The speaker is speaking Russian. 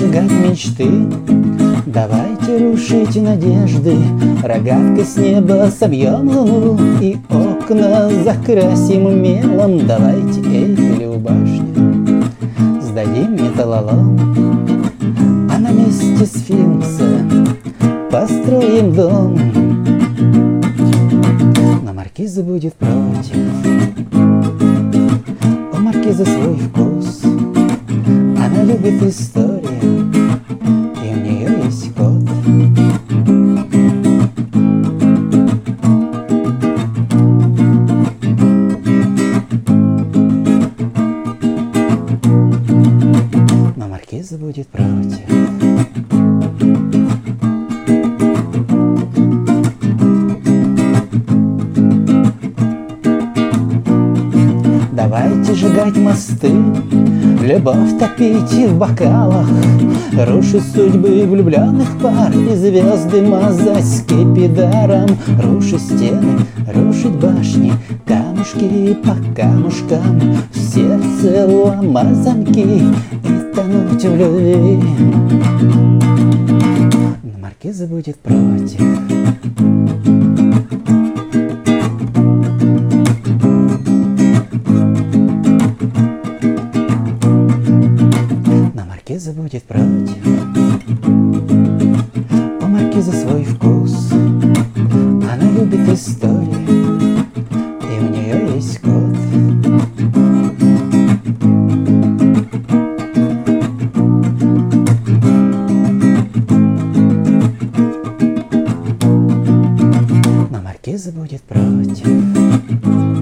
мечты. Давайте рушить надежды Рогаткой с неба собьем луну И окна закрасим мелом. Давайте Эйфелеву башню Сдадим металлолом. А на месте сфинкса Построим дом. Но маркиза будет против. У маркиза свой вкус. Она любит историю Маркиза будет против Давайте сжигать мосты, любовь топить в бокалах, Рушить судьбы влюбленных пар и звезды мазать скипидаром, Рушить стены, рушить башни, камушки по камушкам В сердце ломать замки и тонуть в любви. Но маркиза будет против. Но маркиза будет против. У маркиза свой вкус. Она любит историю. Маркиз будет против.